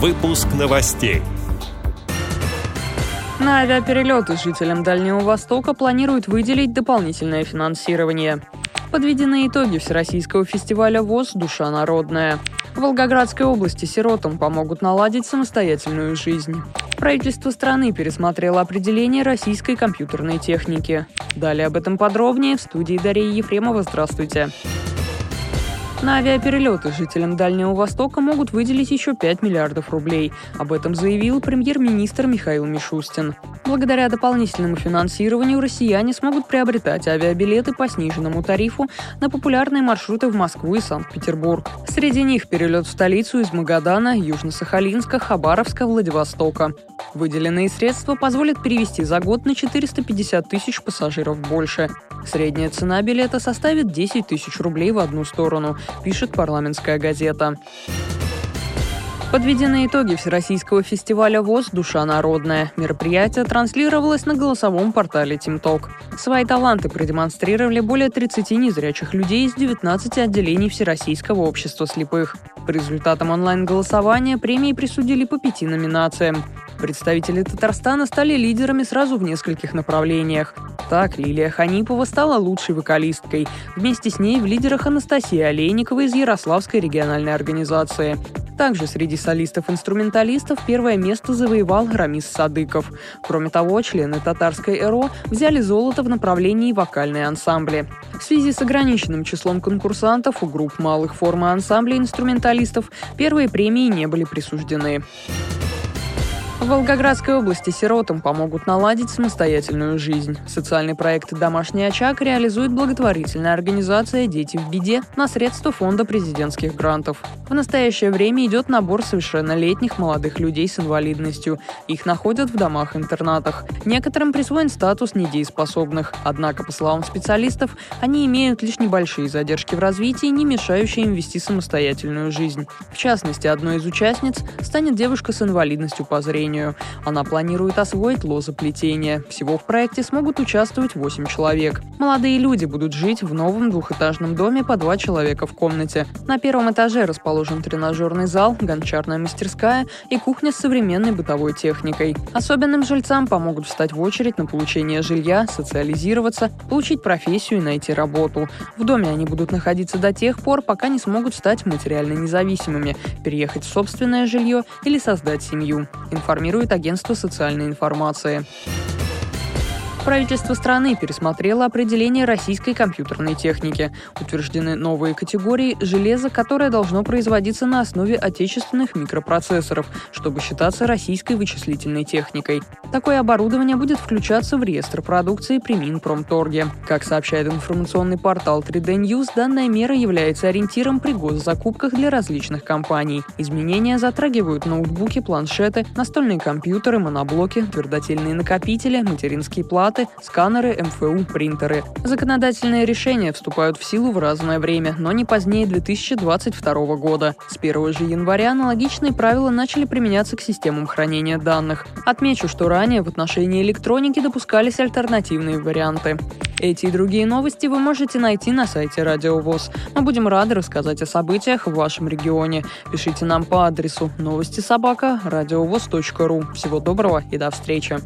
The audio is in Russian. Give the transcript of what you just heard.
Выпуск новостей. На авиаперелеты жителям Дальнего Востока планируют выделить дополнительное финансирование. Подведены итоги Всероссийского фестиваля ВОЗ «Душа народная». В Волгоградской области сиротам помогут наладить самостоятельную жизнь. Правительство страны пересмотрело определение российской компьютерной техники. Далее об этом подробнее в студии Дарьи Ефремова. Здравствуйте. На авиаперелеты жителям Дальнего Востока могут выделить еще 5 миллиардов рублей. Об этом заявил премьер-министр Михаил Мишустин. Благодаря дополнительному финансированию россияне смогут приобретать авиабилеты по сниженному тарифу на популярные маршруты в Москву и Санкт-Петербург. Среди них перелет в столицу из Магадана, Южно-Сахалинска, Хабаровска, Владивостока. Выделенные средства позволят перевести за год на 450 тысяч пассажиров больше. Средняя цена билета составит 10 тысяч рублей в одну сторону, пишет парламентская газета. Подведены итоги Всероссийского фестиваля ВОЗ «Душа народная». Мероприятие транслировалось на голосовом портале «Тимток». Свои таланты продемонстрировали более 30 незрячих людей из 19 отделений Всероссийского общества слепых. По результатам онлайн-голосования премии присудили по пяти номинациям. Представители Татарстана стали лидерами сразу в нескольких направлениях. Так, Лилия Ханипова стала лучшей вокалисткой. Вместе с ней в лидерах Анастасия Олейникова из Ярославской региональной организации. Также среди солистов-инструменталистов первое место завоевал Рамис Садыков. Кроме того, члены татарской ЭРО взяли золото в направлении вокальные ансамбли. В связи с ограниченным числом конкурсантов у групп малых форм ансамблей инструменталистов первые премии не были присуждены. В Волгоградской области сиротам помогут наладить самостоятельную жизнь. Социальный проект «Домашний очаг» реализует благотворительная организация «Дети в беде» на средства фонда президентских грантов. В настоящее время идет набор совершеннолетних молодых людей с инвалидностью. Их находят в домах-интернатах. Некоторым присвоен статус недееспособных. Однако, по словам специалистов, они имеют лишь небольшие задержки в развитии, не мешающие им вести самостоятельную жизнь. В частности, одной из участниц станет девушка с инвалидностью по зрению плетению. Она планирует освоить лозоплетение. Всего в проекте смогут участвовать 8 человек. Молодые люди будут жить в новом двухэтажном доме по два человека в комнате. На первом этаже расположен тренажерный зал, гончарная мастерская и кухня с современной бытовой техникой. Особенным жильцам помогут встать в очередь на получение жилья, социализироваться, получить профессию и найти работу. В доме они будут находиться до тех пор, пока не смогут стать материально независимыми, переехать в собственное жилье или создать семью. Информация информирует агентство социальной информации. Правительство страны пересмотрело определение российской компьютерной техники. Утверждены новые категории железа, которое должно производиться на основе отечественных микропроцессоров, чтобы считаться российской вычислительной техникой. Такое оборудование будет включаться в реестр продукции при Минпромторге. Как сообщает информационный портал 3D News, данная мера является ориентиром при госзакупках для различных компаний. Изменения затрагивают ноутбуки, планшеты, настольные компьютеры, моноблоки, твердотельные накопители, материнские платы, платы, сканеры, МФУ, принтеры. Законодательные решения вступают в силу в разное время, но не позднее 2022 года. С 1 же января аналогичные правила начали применяться к системам хранения данных. Отмечу, что ранее в отношении электроники допускались альтернативные варианты. Эти и другие новости вы можете найти на сайте Радио ВОЗ. Мы будем рады рассказать о событиях в вашем регионе. Пишите нам по адресу новости собака ру. Всего доброго и до встречи.